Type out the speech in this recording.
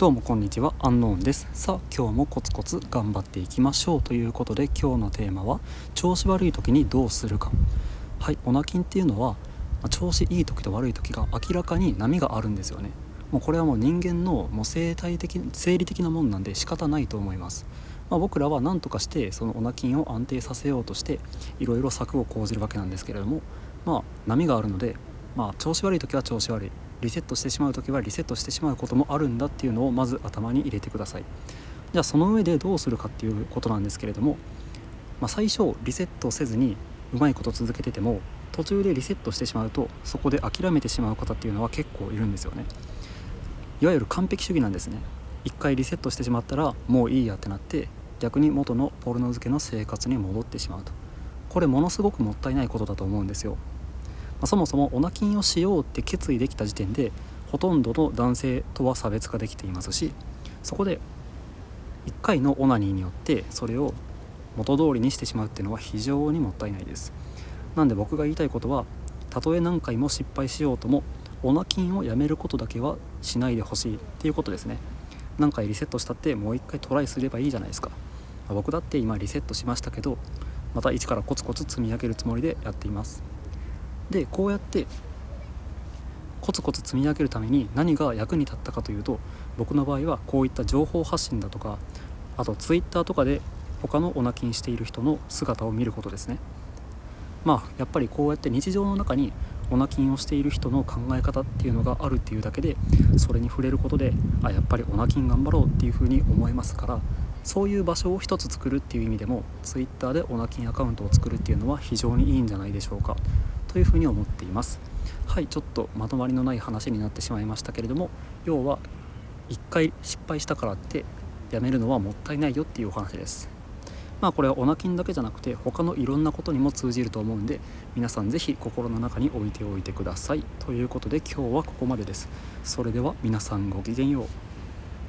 どうもこんにちはアンノーンです。さあ今日もコツコツ頑張っていきましょうということで今日のテーマは調子悪い時にどうするか。はいオナキンっていうのは調子いい時と悪い時が明らかに波があるんですよね。もうこれはもう人間のもう生態的生理的なもんなんで仕方ないと思います。まあ、僕らは何とかしてそのオナキンを安定させようとしていろいろ策を講じるわけなんですけれどもまあ波があるのでまあ調子悪い時は調子悪い。リセットしてしまう時はリセットしてしまうこともあるんだっていうのをまず頭に入れてください。じゃあその上でどうするかっていうことなんですけれども、まあ、最初リセットせずにうまいこと続けてても途中でリセットしてしまうとそこで諦めてしまう方っていうのは結構いるんですよね。いわゆる完璧主義なんですね。一回リセットしてしまったらもういいやってなって逆に元のポルノ漬けの生活に戻ってしまうと。これものすごくもったいないことだと思うんですよ。あ、そもそもオナキンをしようって決意できた時点でほとんどの男性とは差別化できていますしそこで1回のオナニーによってそれを元通りにしてしまうっていうのは非常にもったいないです。なんで僕が言いたいことはたとえ何回も失敗しようともオナキンをやめることだけはしないでほしいっていうことですね。何回リセットしたってもう一回トライすればいいじゃないですか、ま、僕だって今リセットしましたけどまた一からコツコツ積み上げるつもりでやっています。でこうやってコツコツ積み上げるために何が役に立ったかというと僕の場合はこういった情報発信だとかあと Twitter とかで他のオナキンしている人の姿を見ることですね。まあやっぱりこうやって日常の中にオナキンをしている人の考え方っていうのがあるっていうだけでそれに触れることであやっぱりオナキン頑張ろうっていうふうに思えますからそういう場所を一つ作るっていう意味でも Twitter でオナキンアカウントを作るっていうのは非常にいいんじゃないでしょうか。というふうに思っています。はいちょっとまとまりのない話になってしまいましたけれども要は1回失敗したからってやめるのはもったいないよっていうお話です。まあこれはオナキンだけじゃなくて他のいろんなことにも通じると思うんで皆さん是非心の中に置いておいてください。ということで今日はここまでです。それでは皆さんごきげんよう。